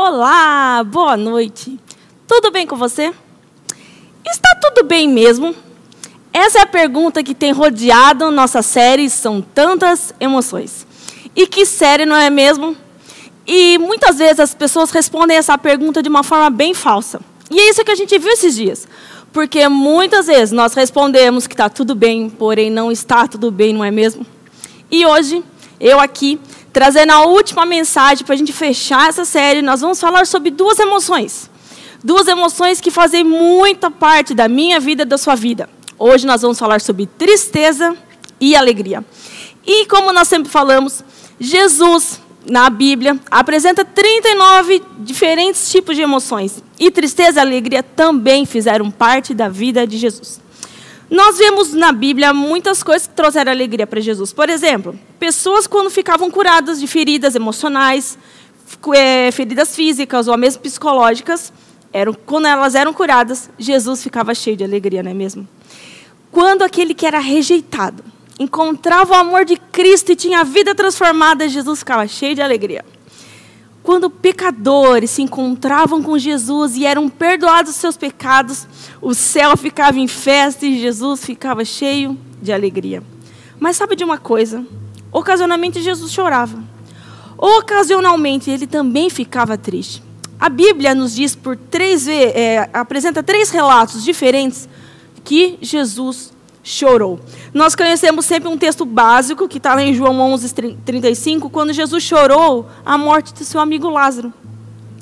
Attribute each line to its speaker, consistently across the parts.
Speaker 1: Olá, boa noite. Tudo bem com você? Está tudo bem mesmo? Essa é a pergunta que tem rodeado nossa série São Tantas Emoções. E que série, não é mesmo? E muitas vezes as pessoas respondem essa pergunta de uma forma bem falsa. E é isso que a gente viu esses dias. Porque muitas vezes nós respondemos que está tudo bem, porém não está tudo bem, não é mesmo? E hoje, eu aqui, trazendo a última mensagem para a gente fechar essa série, nós vamos falar sobre duas emoções. Duas emoções que fazem muita parte da minha vida e da sua vida. Hoje nós vamos falar sobre tristeza e alegria. E como nós sempre falamos, Jesus, na Bíblia, apresenta 39 diferentes tipos de emoções. E tristeza e alegria também fizeram parte da vida de Jesus. Nós vemos na Bíblia muitas coisas que trouxeram alegria para Jesus. Por exemplo, pessoas quando ficavam curadas de feridas emocionais, é, feridas físicas ou mesmo psicológicas, eram, quando elas eram curadas, Jesus ficava cheio de alegria, não é mesmo? Quando aquele que era rejeitado encontrava o amor de Cristo e tinha a vida transformada, Jesus ficava cheio de alegria. Quando pecadores se encontravam com Jesus e eram perdoados os seus pecados, o céu ficava em festa e Jesus ficava cheio de alegria. Mas sabe de uma coisa? Ocasionalmente Jesus chorava. Ocasionalmente ele também ficava triste. A Bíblia nos diz por três é, apresenta três relatos diferentes que Jesus chorou. Nós conhecemos sempre um texto básico, que está lá em João 11, 35, quando Jesus chorou a morte de seu amigo Lázaro.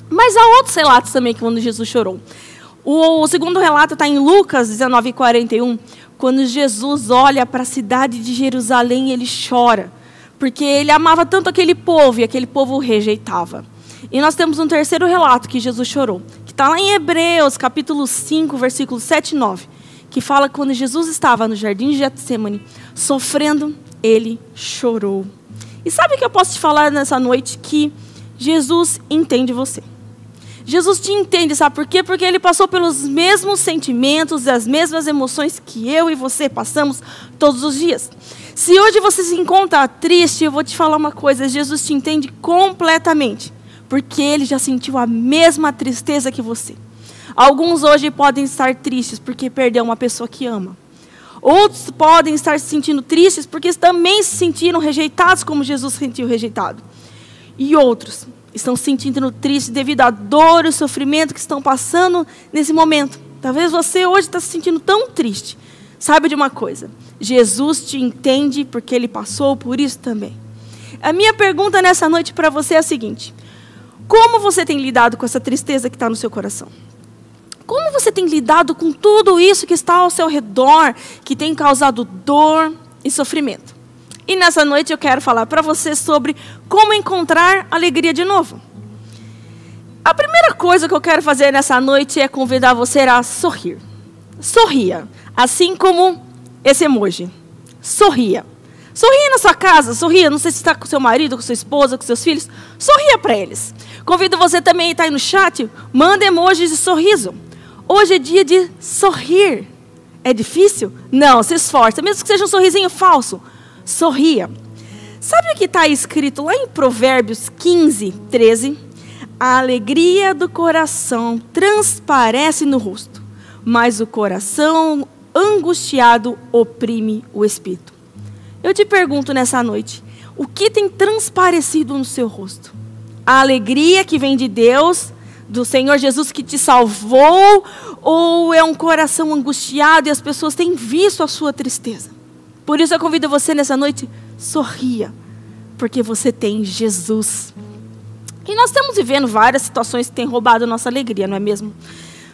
Speaker 1: Mas há outros relatos também quando Jesus chorou. O, segundo relato está em Lucas 19, 41, quando Jesus olha para a cidade de Jerusalém e ele chora, porque ele amava tanto aquele povo e aquele povo o rejeitava. E nós temos um terceiro relato que Jesus chorou, que está lá em Hebreus, capítulo 5, versículos 7 e 9 que fala que quando Jesus estava no jardim de Getsemane, sofrendo, ele chorou. E sabe o que eu posso te falar nessa noite? Que Jesus entende você. Jesus te entende, sabe por quê? Porque ele passou pelos mesmos sentimentos e as mesmas emoções que eu e você passamos todos os dias. Se hoje você se encontra triste, eu vou te falar uma coisa: Jesus te entende completamente, porque ele já sentiu a mesma tristeza que você. Alguns hoje podem estar tristes porque perdeu uma pessoa que ama. Outros podem estar se sentindo tristes porque também se sentiram rejeitados como Jesus se sentiu rejeitado. E outros estão se sentindo tristes devido à dor e sofrimento que estão passando nesse momento. Talvez você hoje está se sentindo tão triste. Saiba de uma coisa: Jesus te entende porque ele passou por isso também. A minha pergunta nessa noite para você é a seguinte: Como você tem lidado com essa tristeza que está no seu coração? Como você tem lidado com tudo isso que está ao seu redor, que tem causado dor e sofrimento? E nessa noite eu quero falar para você sobre como encontrar alegria de novo. A primeira coisa que eu quero fazer nessa noite é convidar você a sorrir. Sorria, assim como esse emoji. Sorria. Sorria na sua casa, sorria. Não sei se está com seu marido, com sua esposa, com seus filhos. Sorria para eles. Convido você também a estar aí no chat. Manda emojis de sorriso. Hoje é dia de sorrir. É difícil? Não, se esforça, mesmo que seja um sorrisinho falso. Sorria. Sabe o que está escrito lá em Provérbios 15, 13? A alegria do coração transparece no rosto, mas o coração angustiado oprime o espírito. Eu te pergunto nessa noite: o que tem transparecido no seu rosto? A alegria que vem de Deus do Senhor Jesus que te salvou, ou é um coração angustiado e as pessoas têm visto a sua tristeza? Por isso eu convido você nessa noite, sorria, porque você tem Jesus. E nós estamos vivendo várias situações que têm roubado nossa alegria, não é mesmo?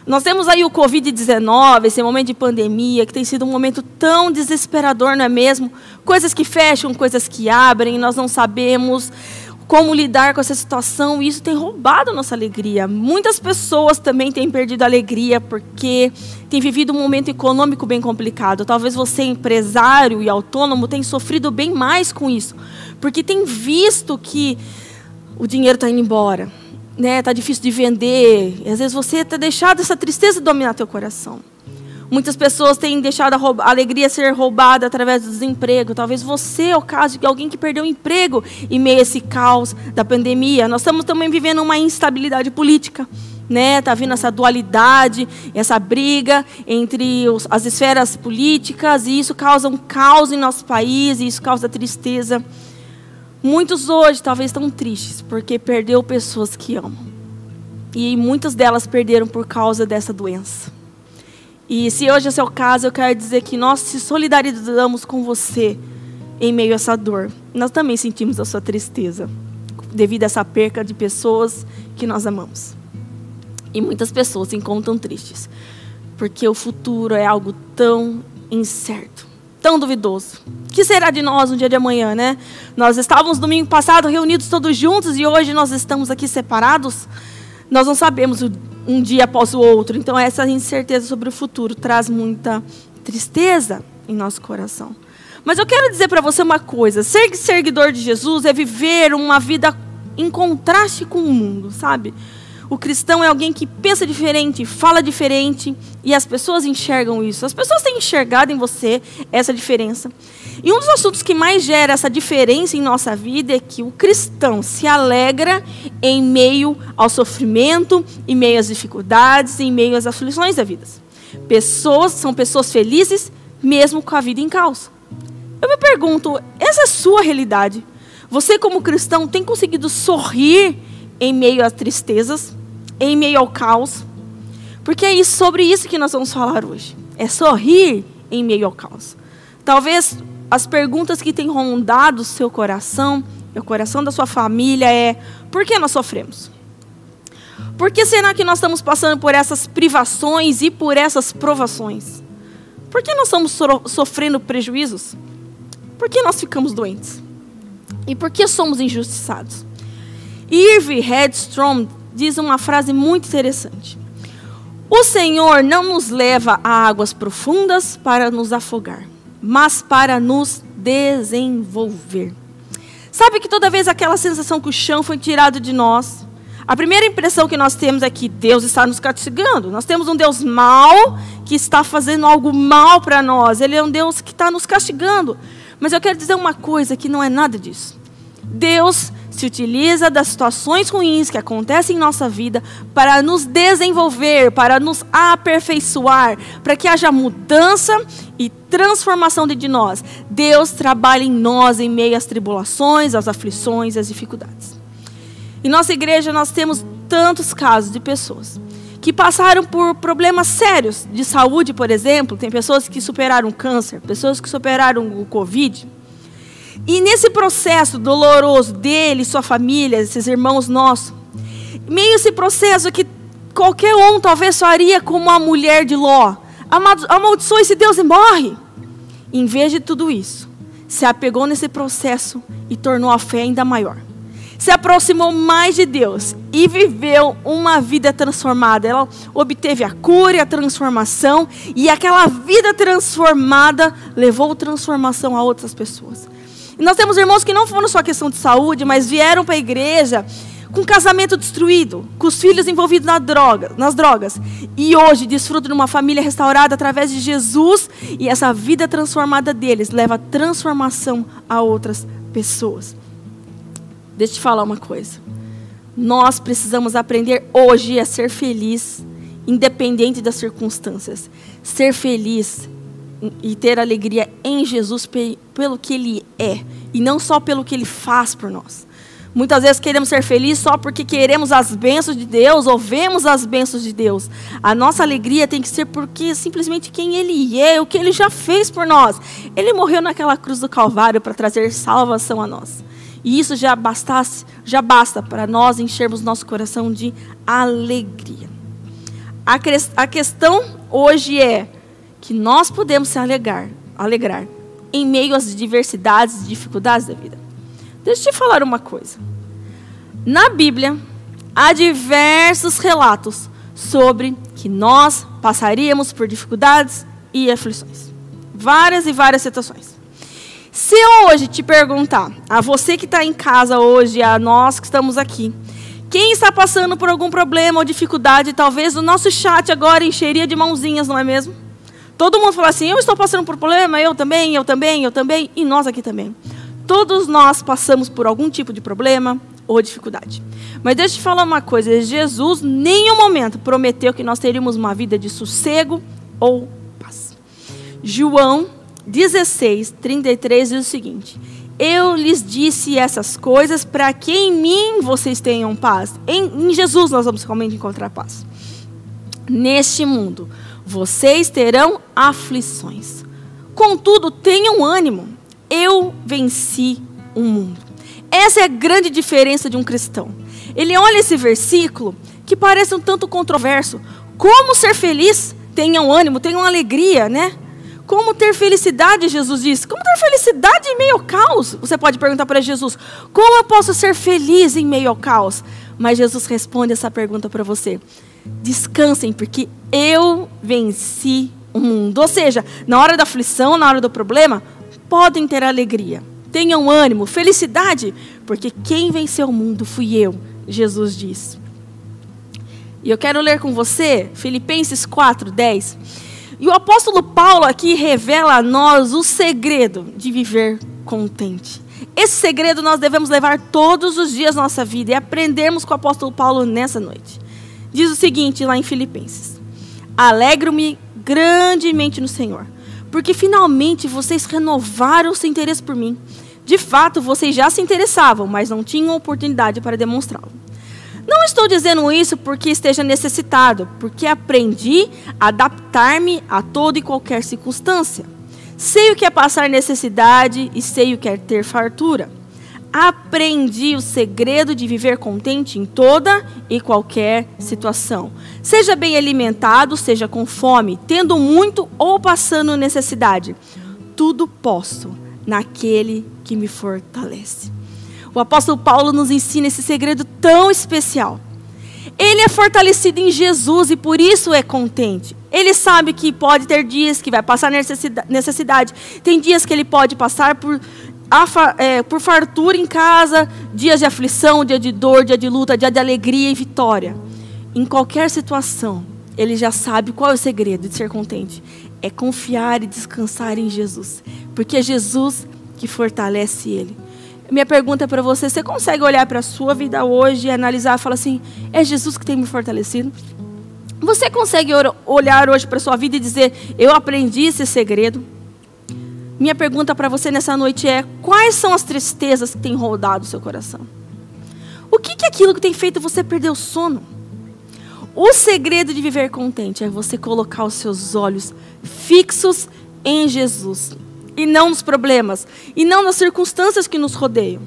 Speaker 1: Nós temos aí o Covid-19, esse momento de pandemia, que tem sido um momento tão desesperador, não é mesmo? Coisas que fecham, coisas que abrem, nós não sabemos como lidar com essa situação, e isso tem roubado a nossa alegria. Muitas pessoas também têm perdido a alegria porque têm vivido um momento econômico bem complicado. Talvez você, empresário e autônomo, tenha sofrido bem mais com isso, porque tem visto que o dinheiro está indo embora, né? Está difícil de vender. E às vezes você está deixado essa tristeza dominar teu coração. Muitas pessoas têm deixado a, a alegria ser roubada através do desemprego. Talvez você é o caso de alguém que perdeu o emprego em meio a esse caos da pandemia. Nós estamos também vivendo uma instabilidade política. Né, tá vindo essa dualidade, essa briga entre os, as esferas políticas e isso causa um caos em nosso país e isso causa tristeza. Muitos hoje talvez estão tristes porque perdeu pessoas que amam. E muitas delas perderam por causa dessa doença. E se hoje é o caso, eu quero dizer que nós se solidarizamos com você em meio a essa dor. Nós também sentimos a sua tristeza devido a essa perca de pessoas que nós amamos. E muitas pessoas se encontram tristes, porque o futuro é algo tão incerto tão duvidoso. O que será de nós no dia de amanhã, né? Nós estávamos domingo passado reunidos todos juntos e hoje nós estamos aqui separados. Nós não sabemos um dia após o outro. Então essa incerteza sobre o futuro traz muita tristeza em nosso coração. Mas eu quero dizer para você uma coisa: ser seguidor de Jesus é viver uma vida em contraste com o mundo, sabe? O cristão é alguém que pensa diferente, fala diferente, e as pessoas enxergam isso. As pessoas têm enxergado em você essa diferença. E um dos assuntos que mais gera essa diferença em nossa vida é que o cristão se alegra em meio ao sofrimento, em meio às dificuldades, em meio às aflições da vida. Pessoas são pessoas felizes mesmo com a vida em caos. Eu me pergunto, essa é a sua realidade? Você como cristão tem conseguido sorrir em meio às tristezas? em meio ao caos. Porque é sobre isso que nós vamos falar hoje. É sorrir em meio ao caos. Talvez as perguntas que têm rondado o seu coração, o coração da sua família é: por que nós sofremos? Por que será que nós estamos passando por essas privações e por essas provações? Por que nós estamos sofrendo prejuízos? Por que nós ficamos doentes? E por que somos injustiçados? Irving Headstrom diz uma frase muito interessante. O Senhor não nos leva a águas profundas para nos afogar, mas para nos desenvolver. Sabe que toda vez aquela sensação que o chão foi tirado de nós, a primeira impressão que nós temos é que Deus está nos castigando. Nós temos um Deus mau que está fazendo algo mal para nós. Ele é um Deus que está nos castigando. Mas eu quero dizer uma coisa que não é nada disso. Deus se utiliza das situações ruins que acontecem em nossa vida para nos desenvolver, para nos aperfeiçoar, para que haja mudança e transformação de nós. Deus trabalha em nós em meio às tribulações, às aflições, às dificuldades. Em nossa igreja nós temos tantos casos de pessoas que passaram por problemas sérios de saúde, por exemplo, tem pessoas que superaram câncer, pessoas que superaram o Covid e nesse processo doloroso dele, sua família, esses irmãos nossos, meio esse processo que qualquer um talvez faria como a mulher de Ló, amaldiçoa esse Deus e morre. Em vez de tudo isso, se apegou nesse processo e tornou a fé ainda maior. Se aproximou mais de Deus e viveu uma vida transformada. Ela obteve a cura, a transformação, e aquela vida transformada levou transformação a outras pessoas. E nós temos irmãos que não foram só questão de saúde, mas vieram para a igreja com casamento destruído, com os filhos envolvidos na droga, nas drogas. E hoje desfrutam de uma família restaurada através de Jesus e essa vida transformada deles leva transformação a outras pessoas. Deixa eu te falar uma coisa. Nós precisamos aprender hoje a ser feliz, independente das circunstâncias. Ser feliz e ter alegria em Jesus pelo que Ele é e não só pelo que Ele faz por nós. Muitas vezes queremos ser felizes só porque queremos as bênçãos de Deus ou vemos as bênçãos de Deus. A nossa alegria tem que ser porque simplesmente quem Ele é, o que Ele já fez por nós. Ele morreu naquela cruz do Calvário para trazer salvação a nós. E isso já bastasse, já basta para nós enchermos nosso coração de alegria. A, a questão hoje é que nós podemos se alegrar, alegrar em meio às diversidades e dificuldades da vida. Deixa eu te falar uma coisa. Na Bíblia, há diversos relatos sobre que nós passaríamos por dificuldades e aflições. Várias e várias situações. Se eu hoje te perguntar, a você que está em casa hoje, a nós que estamos aqui, quem está passando por algum problema ou dificuldade, talvez o nosso chat agora encheria de mãozinhas, não é mesmo? Todo mundo fala assim: eu estou passando por problema, eu também, eu também, eu também, e nós aqui também. Todos nós passamos por algum tipo de problema ou dificuldade. Mas deixa eu te falar uma coisa: Jesus, em nenhum momento, prometeu que nós teríamos uma vida de sossego ou paz. João 16, 33 diz o seguinte: Eu lhes disse essas coisas para que em mim vocês tenham paz. Em, em Jesus nós vamos realmente encontrar paz. Neste mundo vocês terão aflições. Contudo, tenham ânimo. Eu venci o mundo. Essa é a grande diferença de um cristão. Ele olha esse versículo que parece um tanto controverso. Como ser feliz? Tenham ânimo, tenham alegria, né? Como ter felicidade, Jesus diz. Como ter felicidade em meio ao caos? Você pode perguntar para Jesus: Como eu posso ser feliz em meio ao caos? Mas Jesus responde essa pergunta para você: Descansem, porque eu venci o mundo. Ou seja, na hora da aflição, na hora do problema, podem ter alegria. Tenham ânimo, felicidade, porque quem venceu o mundo fui eu, Jesus diz. E eu quero ler com você Filipenses 4, 10. E o apóstolo Paulo aqui revela a nós o segredo de viver contente. Esse segredo nós devemos levar todos os dias da nossa vida e aprendermos com o apóstolo Paulo nessa noite. Diz o seguinte lá em Filipenses: Alegro-me grandemente no Senhor, porque finalmente vocês renovaram seu interesse por mim. De fato, vocês já se interessavam, mas não tinham oportunidade para demonstrá-lo. Não estou dizendo isso porque esteja necessitado, porque aprendi a adaptar-me a toda e qualquer circunstância. Sei o que é passar necessidade e sei o que é ter fartura. Aprendi o segredo de viver contente em toda e qualquer situação. Seja bem alimentado, seja com fome, tendo muito ou passando necessidade. Tudo posso naquele que me fortalece. O apóstolo Paulo nos ensina esse segredo tão especial. Ele é fortalecido em Jesus e por isso é contente. Ele sabe que pode ter dias que vai passar necessidade. Tem dias que ele pode passar por é, por fartura em casa, dias de aflição, dia de dor, dia de luta, dia de alegria e vitória. Em qualquer situação, ele já sabe qual é o segredo de ser contente. É confiar e descansar em Jesus. Porque é Jesus que fortalece ele. Minha pergunta é para você: você consegue olhar para a sua vida hoje e analisar e falar assim: é Jesus que tem me fortalecido? Você consegue olhar hoje para a sua vida e dizer: eu aprendi esse segredo? Minha pergunta para você nessa noite é: quais são as tristezas que têm rodado o seu coração? O que, é aquilo que tem feito você perder o sono? O segredo de viver contente é você colocar os seus olhos fixos em Jesus e não nos problemas e não nas circunstâncias que nos rodeiam.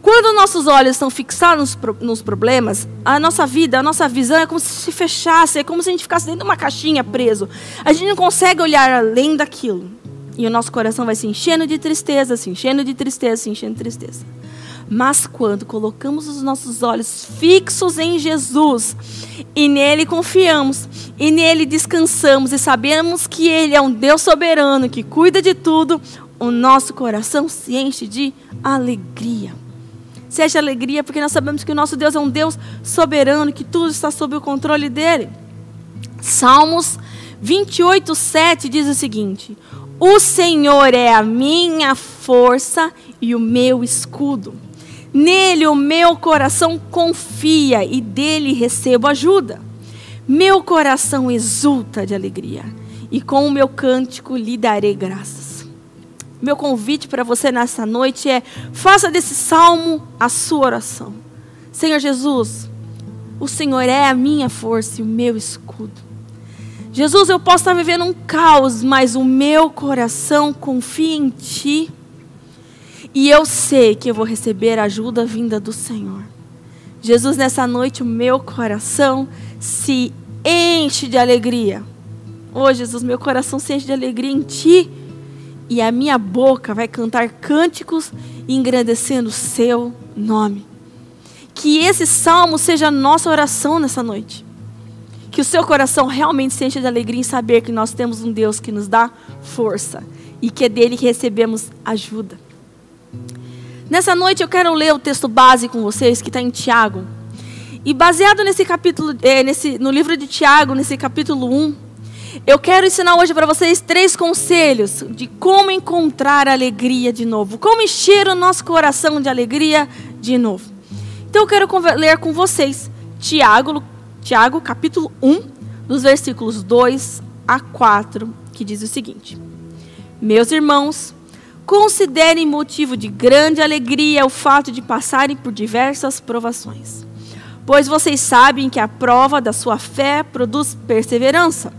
Speaker 1: Quando nossos olhos estão fixados nos problemas, a nossa vida, a nossa visão é como se se fechasse, é como se a gente ficasse dentro de uma caixinha preso. A gente não consegue olhar além daquilo. E o nosso coração vai se enchendo de tristeza, se enchendo de tristeza, se enchendo de tristeza. Mas quando colocamos os nossos olhos fixos em Jesus e nele confiamos e nele descansamos e sabemos que ele é um Deus soberano que cuida de tudo, o nosso coração se enche de alegria. Se enche de alegria porque nós sabemos que o nosso Deus é um Deus soberano, que tudo está sob o controle dele. Salmos 28, 7 diz o seguinte: o Senhor é a minha força e o meu escudo. Nele o meu coração confia e dele recebo ajuda. Meu coração exulta de alegria e com o meu cântico lhe darei graças. Meu convite para você nessa noite é: faça desse salmo a sua oração. Senhor Jesus, o Senhor é a minha força e o meu escudo. Jesus, eu posso estar vivendo um caos, mas o meu coração confia em Ti. E eu sei que eu vou receber ajuda vinda do Senhor. Jesus, nessa noite o meu coração se enche de alegria. Oh, Jesus, meu coração se enche de alegria em Ti. E a minha boca vai cantar cânticos engrandecendo o Seu nome. Que esse salmo seja a nossa oração nessa noite. Que o seu coração realmente se encha de alegria em saber que nós temos um Deus que nos dá força e que é dele que recebemos ajuda. Nessa noite eu quero ler o texto base com vocês, que está em Tiago. E baseado nesse capítulo, é, nesse, no livro de Tiago, nesse capítulo 1, Eu quero ensinar hoje para vocês três conselhos de como encontrar alegria de novo, como encher o nosso coração de alegria de novo. Então eu quero ler com vocês Tiago, Tiago capítulo 1, dos versículos 2 a 4, que diz o seguinte: Meus irmãos, considerem motivo de grande alegria o fato de passarem por diversas provações, pois vocês sabem que a prova da sua fé produz perseverança.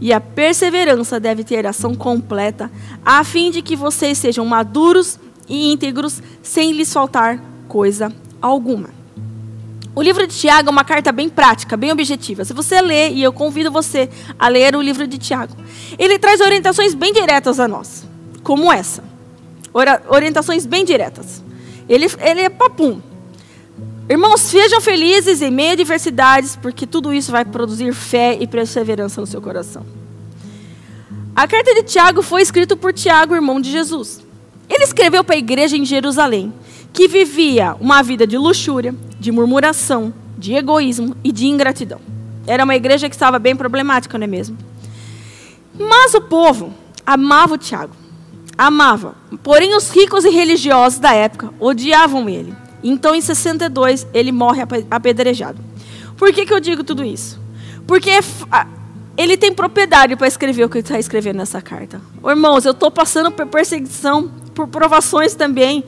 Speaker 1: E a perseverança deve ter ação completa, a fim de que vocês sejam maduros e íntegros, sem lhes faltar coisa alguma. O livro de Tiago é uma carta bem prática, bem objetiva. Se você ler, e eu convido você a ler o livro de Tiago, ele traz orientações bem diretas a nós, como essa. Orientações bem diretas. Ele, ele é papum. Irmãos, sejam felizes em meio a adversidades, porque tudo isso vai produzir fé e perseverança no seu coração. A carta de Tiago foi escrita por Tiago, irmão de Jesus. Ele escreveu para a igreja em Jerusalém, que vivia uma vida de luxúria, de murmuração, de egoísmo e de ingratidão. Era uma igreja que estava bem problemática, não é mesmo? Mas o povo amava o Tiago. Amava. Porém, os ricos e religiosos da época odiavam ele. Então, em 62, ele morre apedrejado. Por que, que eu digo tudo isso? Porque ele tem propriedade para escrever o que ele está escrevendo nessa carta. irmãos, eu estou passando por perseguição, por provações também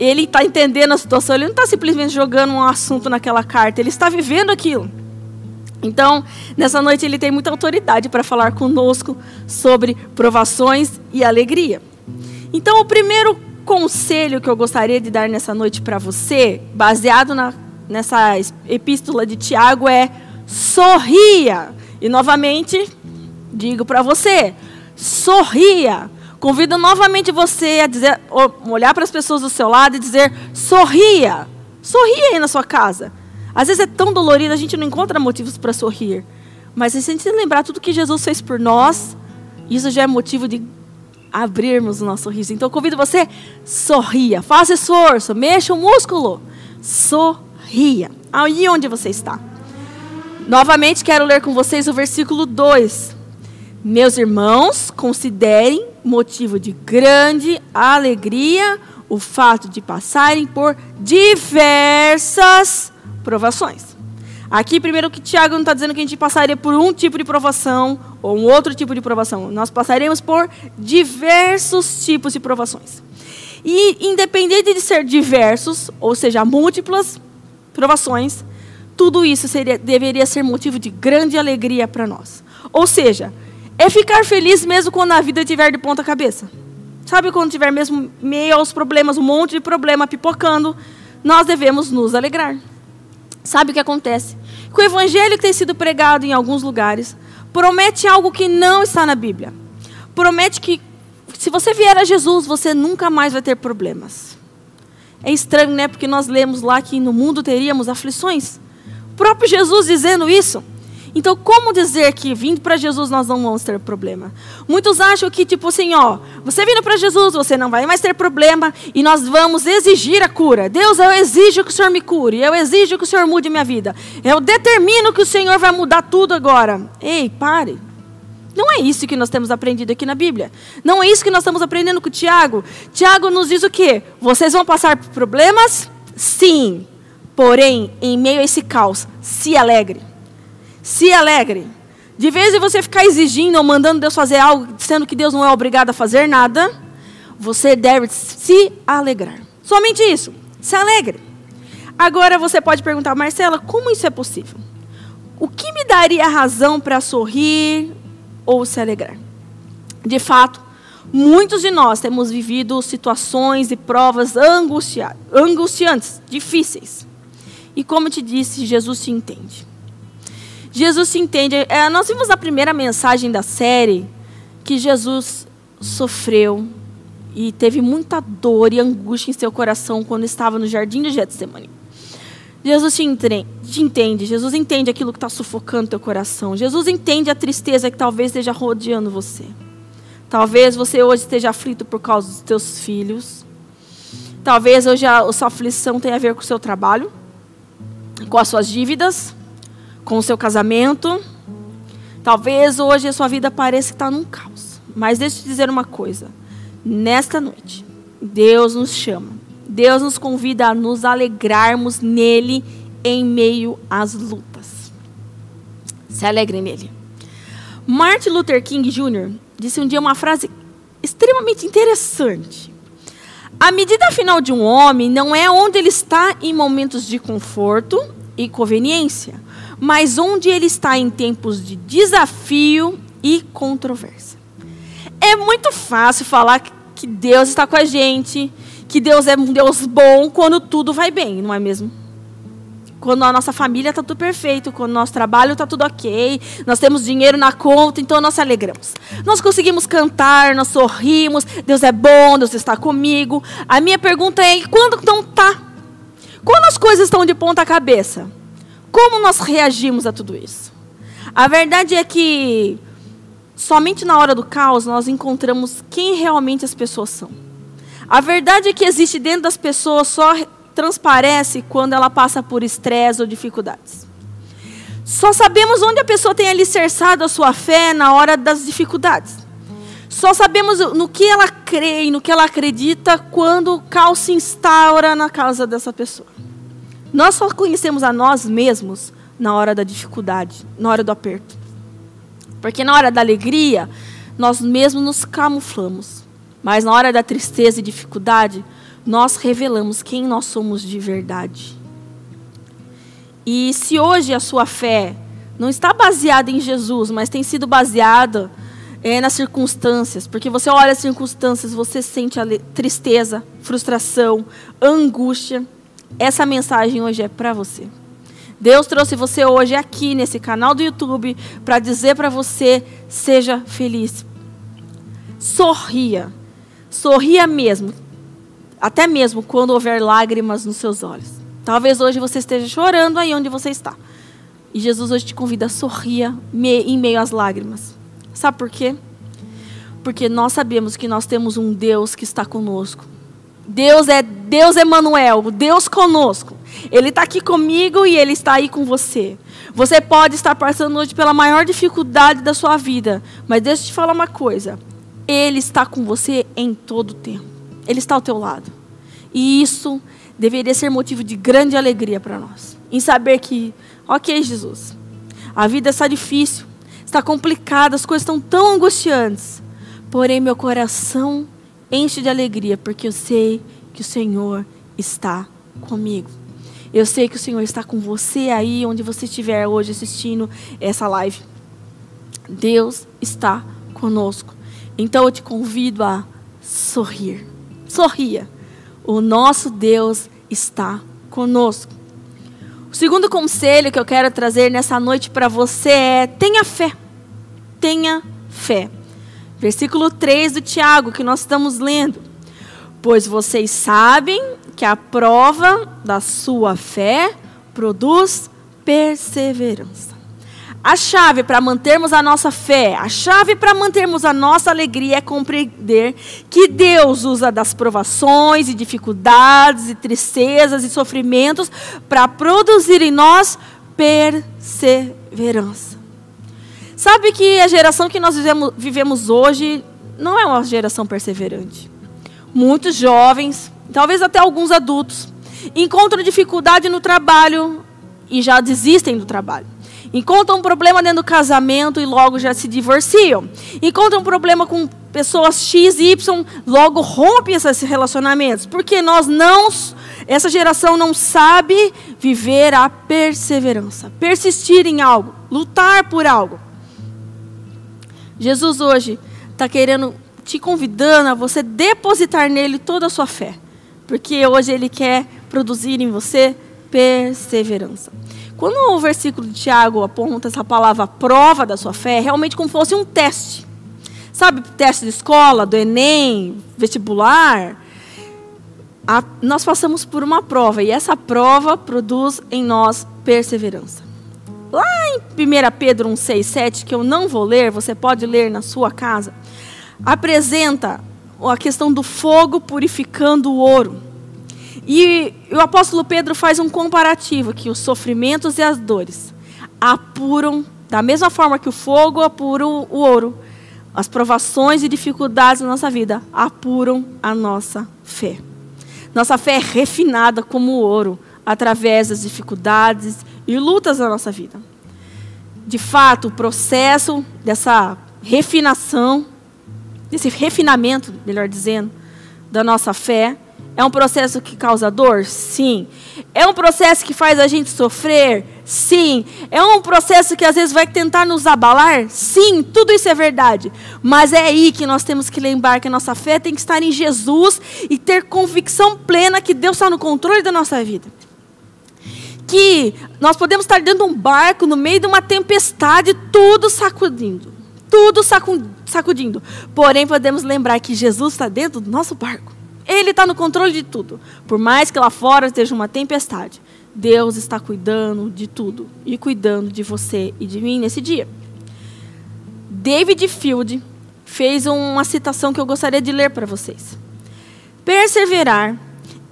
Speaker 1: ele está entendendo a situação, ele não está simplesmente jogando um assunto naquela carta, ele está vivendo aquilo. Então, nessa noite, ele tem muita autoridade para falar conosco sobre provações e alegria. Então, o primeiro conselho que eu gostaria de dar nessa noite para você, baseado na, nessa epístola de Tiago, é sorria. E novamente, digo para você, sorria. Convido novamente você a dizer, olhar para as pessoas do seu lado e dizer: sorria. Sorria aí na sua casa. Às vezes é tão dolorido, a gente não encontra motivos para sorrir. Mas se a gente lembrar tudo que Jesus fez por nós, isso já é motivo de abrirmos o nosso sorriso. Então convido você, sorria, faça esforço, mexa o músculo, sorria. Aí onde você está. Novamente quero ler com vocês o versículo 2. Meus irmãos, considerem motivo de grande alegria o fato de passarem por diversas provações. Aqui, primeiro, que Tiago não está dizendo que a gente passaria por um tipo de provação ou um outro tipo de provação. Nós passaremos por diversos tipos de provações. E, independente de ser diversos, ou seja, múltiplas provações, tudo isso seria, deveria ser motivo de grande alegria para nós. Ou seja, é ficar feliz mesmo quando a vida estiver de ponta cabeça. Sabe quando tiver mesmo meio aos problemas, um monte de problema pipocando, nós devemos nos alegrar. Sabe o que acontece? Que o evangelho que tem sido pregado em alguns lugares promete algo que não está na Bíblia. Promete que se você vier a Jesus, você nunca mais vai ter problemas. É estranho, né? Porque nós lemos lá que no mundo teríamos aflições. O próprio Jesus dizendo isso. Então, como dizer que vindo para Jesus nós não vamos ter problema? Muitos acham que, tipo assim, ó, você vindo para Jesus, você não vai mais ter problema e nós vamos exigir a cura. Deus, eu exijo que o Senhor me cure, eu exijo que o Senhor mude minha vida. Eu determino que o Senhor vai mudar tudo agora. Ei, pare. Não é isso que nós temos aprendido aqui na Bíblia. Não é isso que nós estamos aprendendo com Tiago. Tiago nos diz o quê? Vocês vão passar por problemas? Sim. Porém, em meio a esse caos, se alegre. Se alegre. De vez em você ficar exigindo ou mandando Deus fazer algo, sendo que Deus não é obrigado a fazer nada, você deve se alegrar. Somente isso. Se alegre. Agora você pode perguntar, Marcela, como isso é possível? O que me daria razão para sorrir ou se alegrar? De fato, muitos de nós temos vivido situações e provas angustiantes, difíceis. E como eu te disse, Jesus te entende. Jesus se entende. É, nós vimos na primeira mensagem da série que Jesus sofreu e teve muita dor e angústia em seu coração quando estava no jardim de Getsemane. Jesus te entende, Jesus entende aquilo que está sufocando teu coração. Jesus entende a tristeza que talvez esteja rodeando você. Talvez você hoje esteja aflito por causa dos teus filhos. Talvez hoje a sua aflição tenha a ver com o seu trabalho, com as suas dívidas com o seu casamento. Talvez hoje a sua vida pareça estar num caos. Mas deixa eu te dizer uma coisa. Nesta noite, Deus nos chama. Deus nos convida a nos alegrarmos nele em meio às lutas. Se alegre nele. Martin Luther King Jr. disse um dia uma frase extremamente interessante. A medida final de um homem não é onde ele está em momentos de conforto e conveniência, mas onde ele está em tempos de desafio e controvérsia. É muito fácil falar que Deus está com a gente, que Deus é um Deus bom quando tudo vai bem, não é mesmo? Quando a nossa família está tudo perfeito, quando o nosso trabalho está tudo ok, nós temos dinheiro na conta, então nós alegramos. Nós conseguimos cantar, nós sorrimos, Deus é bom, Deus está comigo. A minha pergunta é: quando não está? Quando as coisas estão de ponta cabeça? Como nós reagimos a tudo isso? A verdade é que somente na hora do caos nós encontramos quem realmente as pessoas são. A verdade é que existe dentro das pessoas só transparece quando ela passa por estresse ou dificuldades. Só sabemos onde a pessoa tem alicerçado a sua fé na hora das dificuldades. Só sabemos no que ela crê e no que ela acredita quando o caos se instaura na casa dessa pessoa. Nós só conhecemos a nós mesmos na hora da dificuldade, na hora do aperto. Porque na hora da alegria, nós mesmos nos camuflamos. Mas na hora da tristeza e dificuldade, nós revelamos quem nós somos de verdade. E se hoje a sua fé não está baseada em Jesus, mas tem sido baseada é, nas circunstâncias, porque você olha as circunstâncias, você sente tristeza, frustração, angústia. Essa mensagem hoje é para você. Deus trouxe você hoje aqui nesse canal do YouTube para dizer para você: seja feliz. Sorria. Sorria mesmo. Até mesmo quando houver lágrimas nos seus olhos. Talvez hoje você esteja chorando aí onde você está. E Jesus hoje te convida a sorrir em meio às lágrimas. Sabe por quê? Porque nós sabemos que nós temos um Deus que está conosco. Deus é Deus Emanuel, Deus conosco. Ele está aqui comigo e Ele está aí com você. Você pode estar passando hoje pela maior dificuldade da sua vida, mas deixa eu te falar uma coisa. Ele está com você em todo o tempo. Ele está ao teu lado. E isso deveria ser motivo de grande alegria para nós. Em saber que, ok, Jesus, a vida está difícil, está complicada, as coisas estão tão angustiantes. Porém, meu coração enche de alegria, porque eu sei que o Senhor está comigo. Eu sei que o Senhor está com você aí, onde você estiver hoje assistindo essa live. Deus está conosco. Então eu te convido a sorrir. Sorria. O nosso Deus está conosco. O segundo conselho que eu quero trazer nessa noite para você é: tenha fé. Tenha fé. Versículo 3 do Tiago, que nós estamos lendo. Pois vocês sabem que a prova da sua fé produz perseverança. A chave para mantermos a nossa fé, a chave para mantermos a nossa alegria é compreender que Deus usa das provações e dificuldades e tristezas e sofrimentos para produzir em nós perseverança. Sabe que a geração que nós vivemos, vivemos hoje não é uma geração perseverante. Muitos jovens, talvez até alguns adultos, encontram dificuldade no trabalho e já desistem do trabalho Encontram um problema dentro do casamento e logo já se divorciam. Encontram um problema com pessoas X e Y, logo rompem esses relacionamentos. Porque nós não, essa geração não sabe viver a perseverança, persistir em algo, lutar por algo. Jesus hoje está querendo, te convidando a você depositar nele toda a sua fé. Porque hoje ele quer produzir em você perseverança. Quando o versículo de Tiago aponta essa palavra prova da sua fé, é realmente como se fosse um teste. Sabe, teste de escola, do Enem, vestibular. A, nós passamos por uma prova e essa prova produz em nós perseverança. Lá em 1 Pedro 1, 6, 7, que eu não vou ler, você pode ler na sua casa, apresenta a questão do fogo purificando o ouro. E o apóstolo Pedro faz um comparativo que os sofrimentos e as dores apuram Da mesma forma que o fogo apura o ouro, as provações e dificuldades na nossa vida apuram a nossa fé. Nossa fé é refinada como ouro através das dificuldades e lutas da nossa vida. De fato, o processo dessa refinação, desse refinamento, melhor dizendo, da nossa fé, é um processo que causa dor? Sim. É um processo que faz a gente sofrer? Sim. É um processo que às vezes vai tentar nos abalar? Sim, tudo isso é verdade. Mas é aí que nós temos que lembrar que a nossa fé tem que estar em Jesus e ter convicção plena que Deus está no controle da nossa vida. Que nós podemos estar dentro de um barco, no meio de uma tempestade, tudo sacudindo. Tudo sacudindo. Porém, podemos lembrar que Jesus está dentro do nosso barco. Ele está no controle de tudo. Por mais que lá fora esteja uma tempestade, Deus está cuidando de tudo e cuidando de você e de mim nesse dia. David Field fez uma citação que eu gostaria de ler para vocês. Perseverar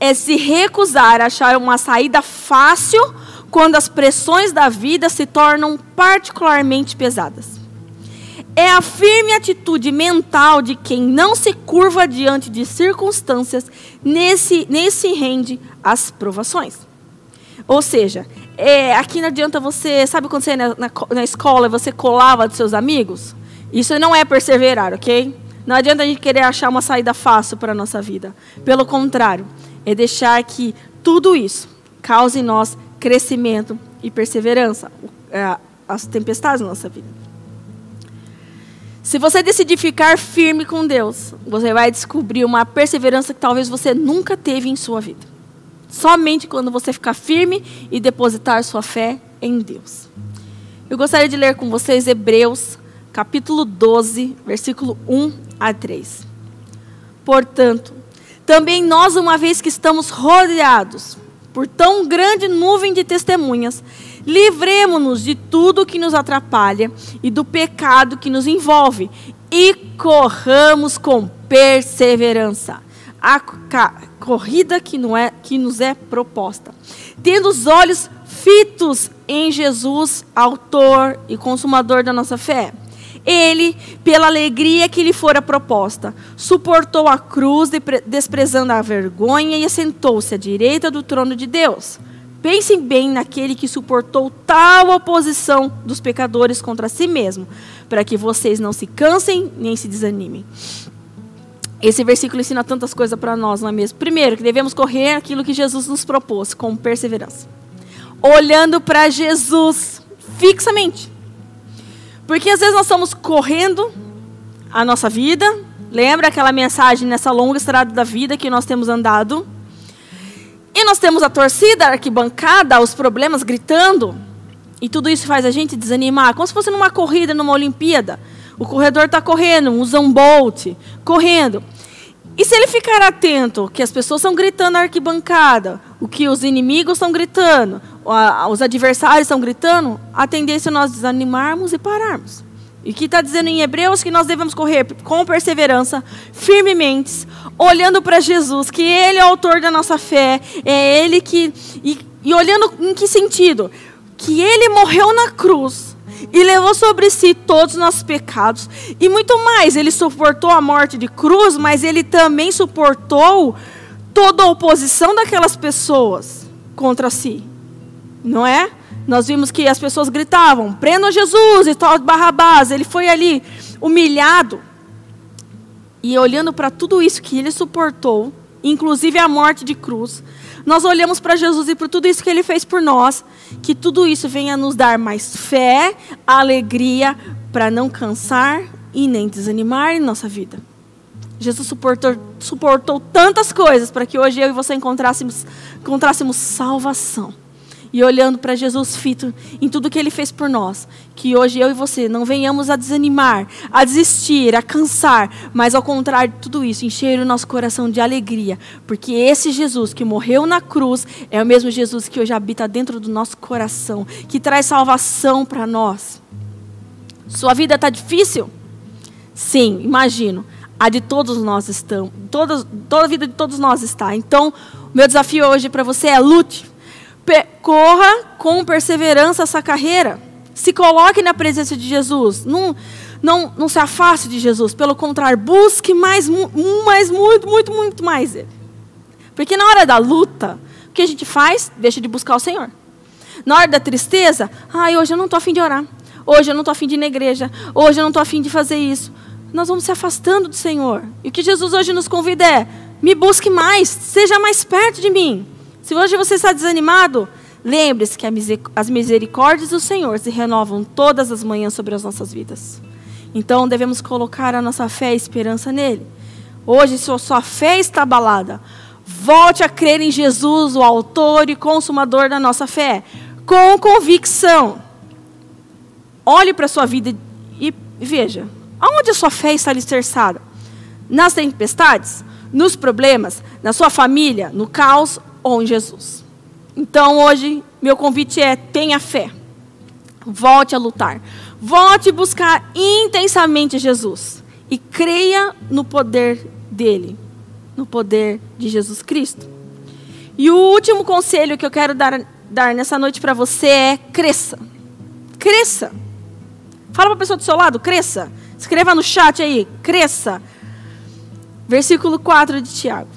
Speaker 1: é se recusar a achar uma saída fácil quando as pressões da vida se tornam particularmente pesadas é a firme atitude mental de quem não se curva diante de circunstâncias, nesse, nesse rende às provações. Ou seja, é, aqui não adianta você, sabe quando você na, na, na escola você colava dos seus amigos? Isso não é perseverar, ok? Não adianta a gente querer achar uma saída fácil para a nossa vida. Pelo contrário, é deixar que tudo isso cause em nós crescimento e perseverança, é, as tempestades na nossa vida. Se você decidir ficar firme com Deus, você vai descobrir uma perseverança que talvez você nunca teve em sua vida. Somente quando você ficar firme e depositar sua fé em Deus. Eu gostaria de ler com vocês Hebreus, capítulo 12, versículo 1 a 3. Portanto, também nós, uma vez que estamos rodeados por tão grande nuvem de testemunhas, Livremos-nos de tudo que nos atrapalha e do pecado que nos envolve e corramos com perseverança a corrida que, não é, que nos é proposta, tendo os olhos fitos em Jesus, autor e consumador da nossa fé. Ele, pela alegria que lhe fora proposta, suportou a cruz, desprezando a vergonha, e assentou-se à direita do trono de Deus. Pensem bem naquele que suportou tal oposição dos pecadores contra si mesmo, para que vocês não se cansem nem se desanimem. Esse versículo ensina tantas coisas para nós, não é mesmo? Primeiro, que devemos correr aquilo que Jesus nos propôs, com perseverança. Olhando para Jesus fixamente. Porque às vezes nós estamos correndo a nossa vida. Lembra aquela mensagem nessa longa estrada da vida que nós temos andado? E nós temos a torcida, a arquibancada, os problemas gritando. E tudo isso faz a gente desanimar, como se fosse numa corrida, numa Olimpíada. O corredor está correndo, um Usain Bolt, correndo. E se ele ficar atento que as pessoas estão gritando na arquibancada, o que os inimigos estão gritando, os adversários estão gritando, a tendência é nós desanimarmos e pararmos. E que está dizendo em Hebreus que nós devemos correr com perseverança, firmemente, olhando para Jesus, que Ele é o autor da nossa fé, é Ele que. E, e olhando em que sentido? Que Ele morreu na cruz e levou sobre si todos os nossos pecados. E muito mais, Ele suportou a morte de cruz, mas Ele também suportou toda a oposição daquelas pessoas contra si. Não é? Nós vimos que as pessoas gritavam: prendam Jesus e tal, Barrabás. Ele foi ali humilhado. E olhando para tudo isso que ele suportou, inclusive a morte de cruz, nós olhamos para Jesus e por tudo isso que ele fez por nós, que tudo isso venha nos dar mais fé, alegria, para não cansar e nem desanimar em nossa vida. Jesus suportou, suportou tantas coisas para que hoje eu e você encontrássemos, encontrássemos salvação e olhando para Jesus fito em tudo que ele fez por nós, que hoje eu e você não venhamos a desanimar, a desistir, a cansar, mas ao contrário de tudo isso, encher o nosso coração de alegria, porque esse Jesus que morreu na cruz é o mesmo Jesus que hoje habita dentro do nosso coração, que traz salvação para nós. Sua vida está difícil? Sim, imagino. A de todos nós estão, toda, toda a vida de todos nós está. Então, meu desafio hoje para você é lute corra com perseverança essa carreira. Se coloque na presença de Jesus. Não, não, não se afaste de Jesus. Pelo contrário, busque mais, mais, muito, muito, muito mais Ele. Porque na hora da luta, o que a gente faz? Deixa de buscar o Senhor. Na hora da tristeza, ai, hoje eu não estou afim de orar. Hoje eu não estou afim de ir na igreja. Hoje eu não estou afim de fazer isso. Nós vamos se afastando do Senhor. E o que Jesus hoje nos convida é: me busque mais, seja mais perto de mim. Se hoje você está desanimado, lembre-se que as misericórdias do Senhor se renovam todas as manhãs sobre as nossas vidas. Então devemos colocar a nossa fé e esperança nele. Hoje, se a sua fé está abalada, volte a crer em Jesus, o autor e consumador da nossa fé, com convicção. Olhe para a sua vida e veja, aonde a sua fé está alicerçada? Nas tempestades? Nos problemas? Na sua família? No caos? Ou em Jesus? Então hoje, meu convite é: tenha fé. Volte a lutar. Volte a buscar intensamente Jesus. E creia no poder dele no poder de Jesus Cristo. E o último conselho que eu quero dar, dar nessa noite para você é: cresça. Cresça. Fala para a pessoa do seu lado, cresça. Escreva no chat aí, cresça. Versículo 4 de Tiago.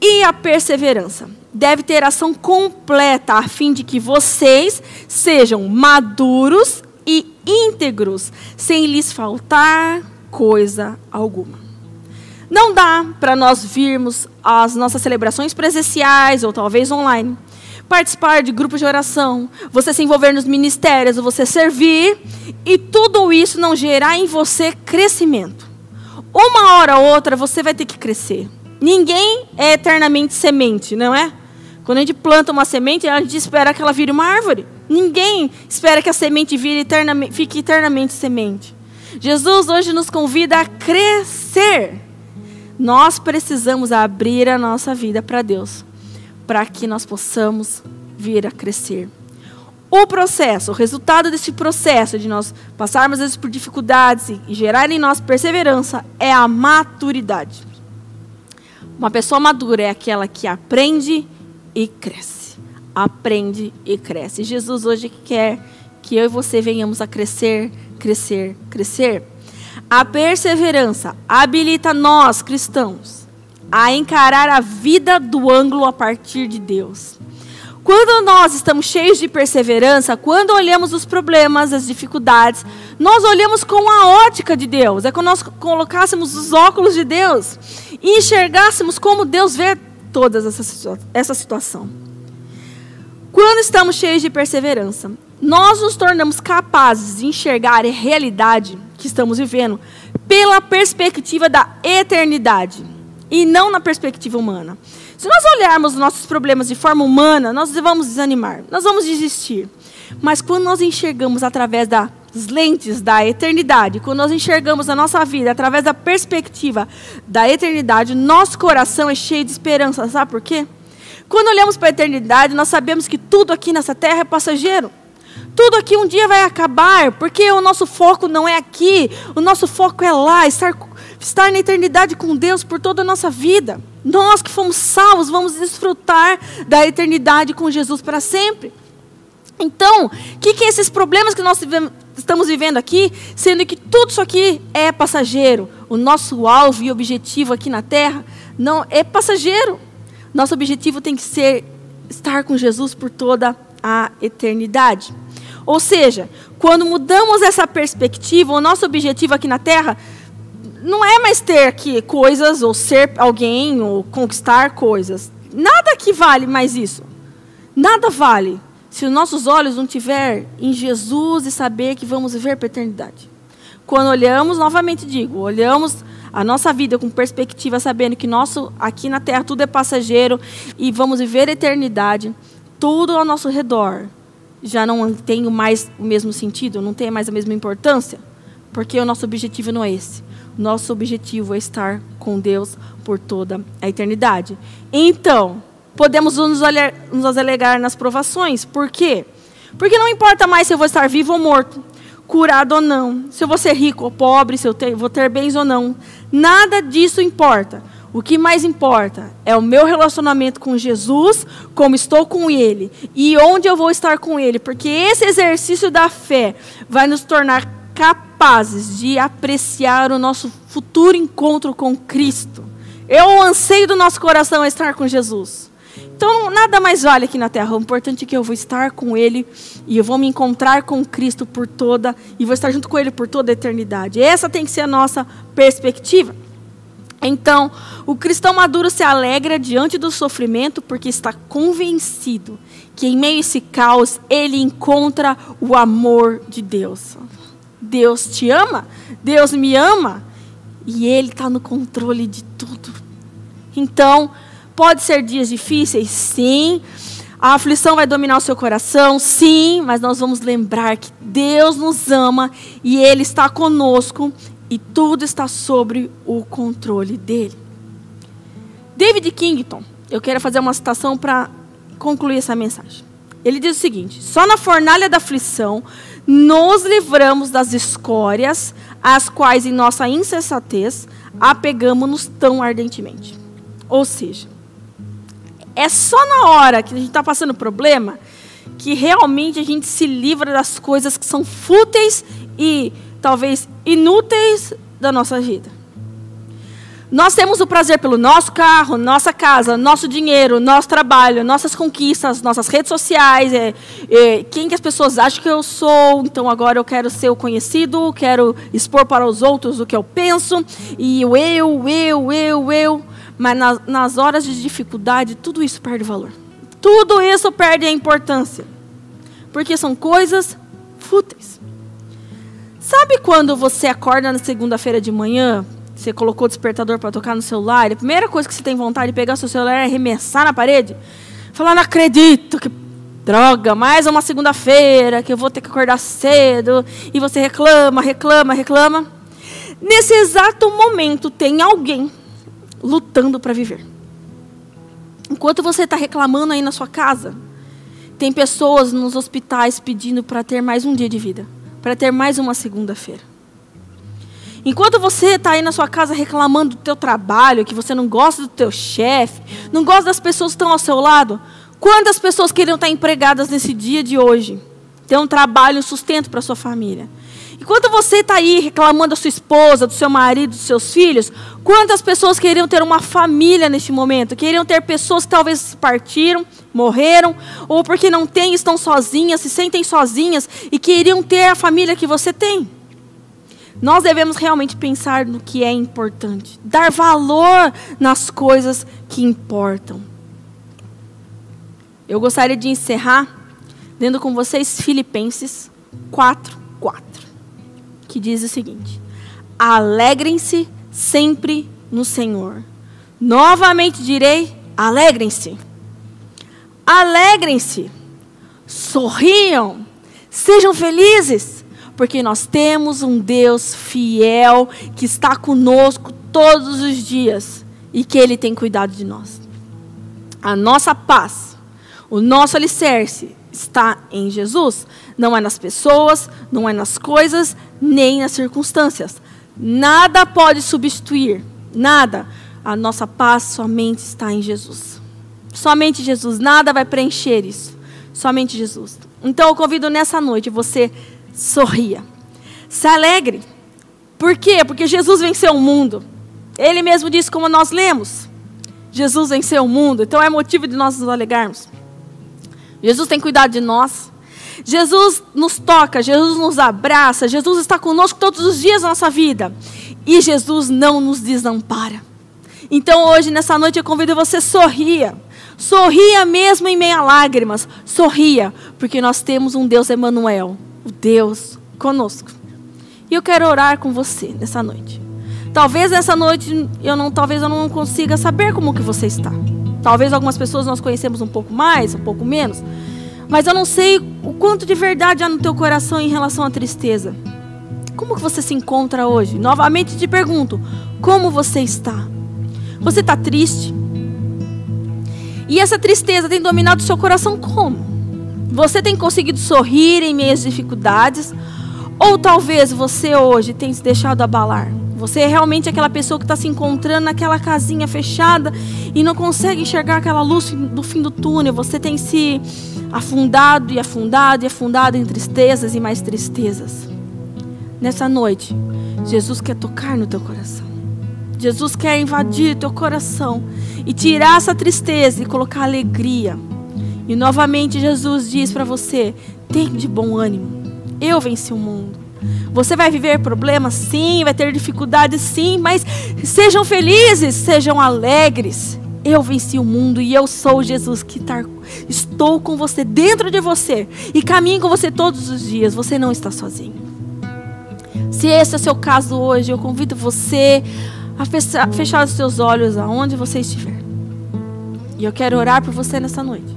Speaker 1: E a perseverança deve ter ação completa, a fim de que vocês sejam maduros e íntegros, sem lhes faltar coisa alguma. Não dá para nós virmos as nossas celebrações presenciais ou talvez online, participar de grupos de oração, você se envolver nos ministérios, você servir e tudo isso não gerar em você crescimento. Uma hora ou outra você vai ter que crescer. Ninguém é eternamente semente, não é? Quando a gente planta uma semente, a gente espera que ela vire uma árvore. Ninguém espera que a semente vire eternamente, fique eternamente semente. Jesus hoje nos convida a crescer. Nós precisamos abrir a nossa vida para Deus, para que nós possamos vir a crescer. O processo, o resultado desse processo de nós passarmos vezes por dificuldades e gerar em nós perseverança é a maturidade. Uma pessoa madura é aquela que aprende e cresce. Aprende e cresce. Jesus hoje quer que eu e você venhamos a crescer, crescer, crescer. A perseverança habilita nós, cristãos, a encarar a vida do ângulo a partir de Deus. Quando nós estamos cheios de perseverança, quando olhamos os problemas, as dificuldades, nós olhamos com a ótica de Deus. É quando nós colocássemos os óculos de Deus e enxergássemos como Deus vê toda essa, essa situação. Quando estamos cheios de perseverança, nós nos tornamos capazes de enxergar a realidade que estamos vivendo pela perspectiva da eternidade e não na perspectiva humana. Se nós olharmos os nossos problemas de forma humana, nós vamos desanimar, nós vamos desistir. Mas quando nós enxergamos através lentes da eternidade, quando nós enxergamos a nossa vida através da perspectiva da eternidade, nosso coração é cheio de esperança. Sabe por quê? Quando olhamos para a eternidade, nós sabemos que tudo aqui nessa terra é passageiro. Tudo aqui um dia vai acabar, porque o nosso foco não é aqui, o nosso foco é lá, estar, estar na eternidade com Deus por toda a nossa vida. Nós que fomos salvos, vamos desfrutar da eternidade com Jesus para sempre. Então, o que, que é esses problemas que nós estamos vivendo aqui, sendo que tudo isso aqui é passageiro? O nosso alvo e objetivo aqui na terra não é passageiro. Nosso objetivo tem que ser estar com Jesus por toda a eternidade. Ou seja, quando mudamos essa perspectiva, o nosso objetivo aqui na Terra não é mais ter aqui coisas, ou ser alguém, ou conquistar coisas. Nada que vale mais isso. Nada vale se os nossos olhos não tiver em Jesus e saber que vamos viver para a eternidade. Quando olhamos, novamente digo, olhamos a nossa vida com perspectiva, sabendo que nosso aqui na Terra tudo é passageiro e vamos viver a eternidade, tudo ao nosso redor já não tem mais o mesmo sentido, não tem mais a mesma importância, porque o nosso objetivo não é esse. Nosso objetivo é estar com Deus por toda a eternidade. Então, podemos nos, olhar, nos alegar nas provações. Por quê? Porque não importa mais se eu vou estar vivo ou morto, curado ou não, se eu vou ser rico ou pobre, se eu ter, vou ter bens ou não. Nada disso importa. O que mais importa é o meu relacionamento com Jesus, como estou com Ele e onde eu vou estar com Ele, porque esse exercício da fé vai nos tornar capazes de apreciar o nosso futuro encontro com Cristo. Eu anseio do nosso coração estar com Jesus. Então, nada mais vale aqui na terra. O importante é que eu vou estar com Ele e eu vou me encontrar com Cristo por toda, e vou estar junto com Ele por toda a eternidade. Essa tem que ser a nossa perspectiva. Então, o cristão maduro se alegra diante do sofrimento porque está convencido que em meio a esse caos ele encontra o amor de Deus. Deus te ama, Deus me ama e Ele está no controle de tudo. Então, pode ser dias difíceis, sim. A aflição vai dominar o seu coração, sim, mas nós vamos lembrar que Deus nos ama e Ele está conosco e tudo está sobre o controle dele. David Kington, eu quero fazer uma citação para concluir essa mensagem. Ele diz o seguinte: só na fornalha da aflição nos livramos das escórias, às quais em nossa insensatez apegamos-nos tão ardentemente. Ou seja, é só na hora que a gente está passando problema que realmente a gente se livra das coisas que são fúteis e talvez inúteis da nossa vida. Nós temos o prazer pelo nosso carro, nossa casa, nosso dinheiro, nosso trabalho, nossas conquistas, nossas redes sociais, é, é, quem que as pessoas acham que eu sou, então agora eu quero ser o conhecido, quero expor para os outros o que eu penso, e o eu, eu, eu, eu. Mas nas, nas horas de dificuldade, tudo isso perde valor. Tudo isso perde a importância. Porque são coisas fúteis. Sabe quando você acorda na segunda-feira de manhã, você colocou o despertador para tocar no celular, a primeira coisa que você tem vontade de pegar seu celular é arremessar na parede? Falar, não acredito, que droga, mais uma segunda-feira que eu vou ter que acordar cedo, e você reclama, reclama, reclama. Nesse exato momento tem alguém lutando para viver. Enquanto você está reclamando aí na sua casa, tem pessoas nos hospitais pedindo para ter mais um dia de vida para ter mais uma segunda-feira. Enquanto você está aí na sua casa reclamando do teu trabalho, que você não gosta do teu chefe, não gosta das pessoas que estão ao seu lado, quantas pessoas queriam estar empregadas nesse dia de hoje? Ter um trabalho, um sustento para sua família. Enquanto você está aí reclamando da sua esposa, do seu marido, dos seus filhos, quantas pessoas queriam ter uma família neste momento? Queriam ter pessoas que talvez partiram, morreram, ou porque não têm, estão sozinhas, se sentem sozinhas e queriam ter a família que você tem. Nós devemos realmente pensar no que é importante, dar valor nas coisas que importam. Eu gostaria de encerrar lendo com vocês Filipenses 4, 4 que diz o seguinte: Alegrem-se sempre no Senhor. Novamente direi: alegrem-se. Alegrem-se. Sorriam. Sejam felizes, porque nós temos um Deus fiel que está conosco todos os dias e que Ele tem cuidado de nós. A nossa paz, o nosso alicerce está em Jesus, não é nas pessoas, não é nas coisas, nem nas circunstâncias. Nada pode substituir, nada. A nossa paz somente está em Jesus. Somente Jesus, nada vai preencher isso. Somente Jesus. Então eu convido nessa noite você sorria. Se alegre. Por quê? Porque Jesus venceu o mundo. Ele mesmo disse como nós lemos. Jesus venceu o mundo, então é motivo de nós nos alegrarmos. Jesus tem cuidado de nós. Jesus nos toca, Jesus nos abraça, Jesus está conosco todos os dias da nossa vida. E Jesus não nos desampara. Então hoje, nessa noite, eu convido você sorria. Sorria mesmo em meio a lágrimas. Sorria, porque nós temos um Deus Emanuel, o Deus conosco. E eu quero orar com você nessa noite. Talvez nessa noite eu não, talvez eu não consiga saber como que você está. Talvez algumas pessoas nós conhecemos um pouco mais, um pouco menos. Mas eu não sei o quanto de verdade há no teu coração em relação à tristeza. Como que você se encontra hoje? Novamente te pergunto, como você está? Você está triste? E essa tristeza tem dominado o seu coração como? Você tem conseguido sorrir em meio às dificuldades? Ou talvez você hoje tenha se deixado abalar? Você é realmente aquela pessoa que está se encontrando naquela casinha fechada e não consegue enxergar aquela luz do fim do túnel. Você tem se afundado e afundado e afundado em tristezas e mais tristezas. Nessa noite, Jesus quer tocar no teu coração. Jesus quer invadir teu coração e tirar essa tristeza e colocar alegria. E novamente Jesus diz para você: tem de bom ânimo. Eu venci o mundo. Você vai viver problemas, sim, vai ter dificuldades, sim, mas sejam felizes, sejam alegres. Eu venci o mundo e eu sou Jesus que tá, estou com você, dentro de você e caminho com você todos os dias. Você não está sozinho. Se esse é o seu caso hoje, eu convido você a fechar, fechar os seus olhos aonde você estiver. E eu quero orar por você nessa noite,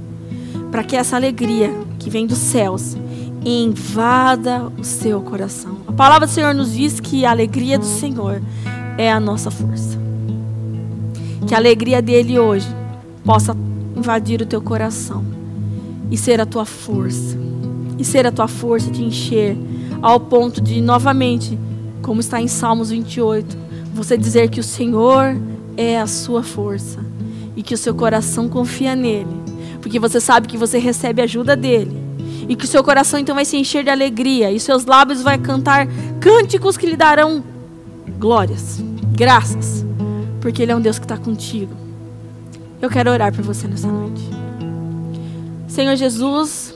Speaker 1: para que essa alegria que vem dos céus invada o seu coração. A palavra do Senhor nos diz que a alegria do Senhor é a nossa força. Que a alegria dele hoje possa invadir o teu coração e ser a tua força. E ser a tua força de encher ao ponto de novamente, como está em Salmos 28, você dizer que o Senhor é a sua força e que o seu coração confia nele, porque você sabe que você recebe ajuda dele e que seu coração então vai se encher de alegria e seus lábios vai cantar cânticos que lhe darão glórias, graças, porque Ele é um Deus que está contigo. Eu quero orar por você nessa noite. Senhor Jesus,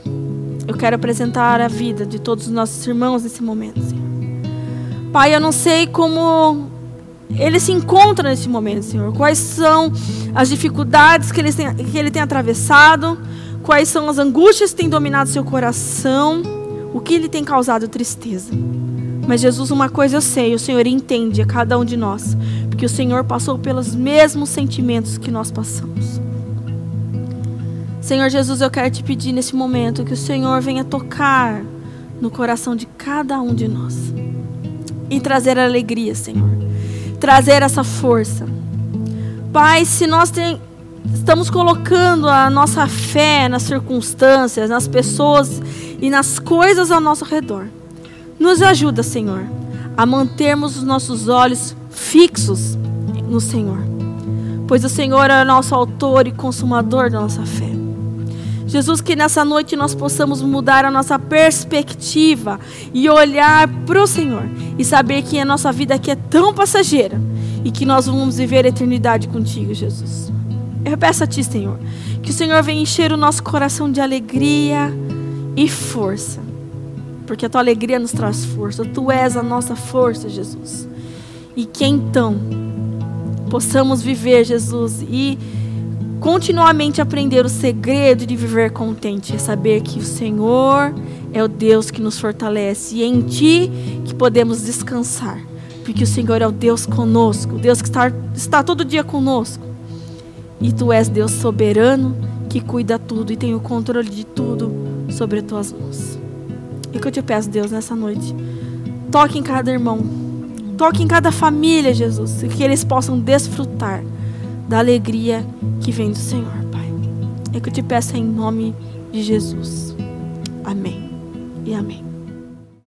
Speaker 1: eu quero apresentar a vida de todos os nossos irmãos nesse momento, Senhor. Pai, eu não sei como ele se encontra nesse momento, Senhor. Quais são as dificuldades que ele tem, que ele tem atravessado? Quais são as angústias que têm dominado seu coração, o que lhe tem causado tristeza. Mas Jesus, uma coisa eu sei, o Senhor entende a cada um de nós, porque o Senhor passou pelos mesmos sentimentos que nós passamos. Senhor Jesus, eu quero te pedir nesse momento que o Senhor venha tocar no coração de cada um de nós e trazer alegria, Senhor. Trazer essa força. Pai, se nós tem, estamos colocando a nossa fé nas circunstâncias, nas pessoas e nas coisas ao nosso redor. Nos ajuda, Senhor, a mantermos os nossos olhos fixos no Senhor, pois o Senhor é o nosso autor e consumador da nossa fé. Jesus, que nessa noite nós possamos mudar a nossa perspectiva e olhar para o Senhor e saber que a nossa vida aqui é tão passageira e que nós vamos viver a eternidade contigo, Jesus. Eu peço a Ti, Senhor, que o Senhor venha encher o nosso coração de alegria e força. Porque a Tua alegria nos traz força. Tu és a nossa força, Jesus. E que então possamos viver, Jesus, e continuamente aprender o segredo de viver contente. É saber que o Senhor é o Deus que nos fortalece. E é em Ti que podemos descansar. Porque o Senhor é o Deus conosco, o Deus que está, está todo dia conosco. E tu és Deus soberano que cuida tudo e tem o controle de tudo sobre as tuas mãos. E que eu te peço, Deus, nessa noite, toque em cada irmão, toque em cada família, Jesus, e que eles possam desfrutar da alegria que vem do Senhor, Pai. É que eu te peço em nome de Jesus. Amém e amém.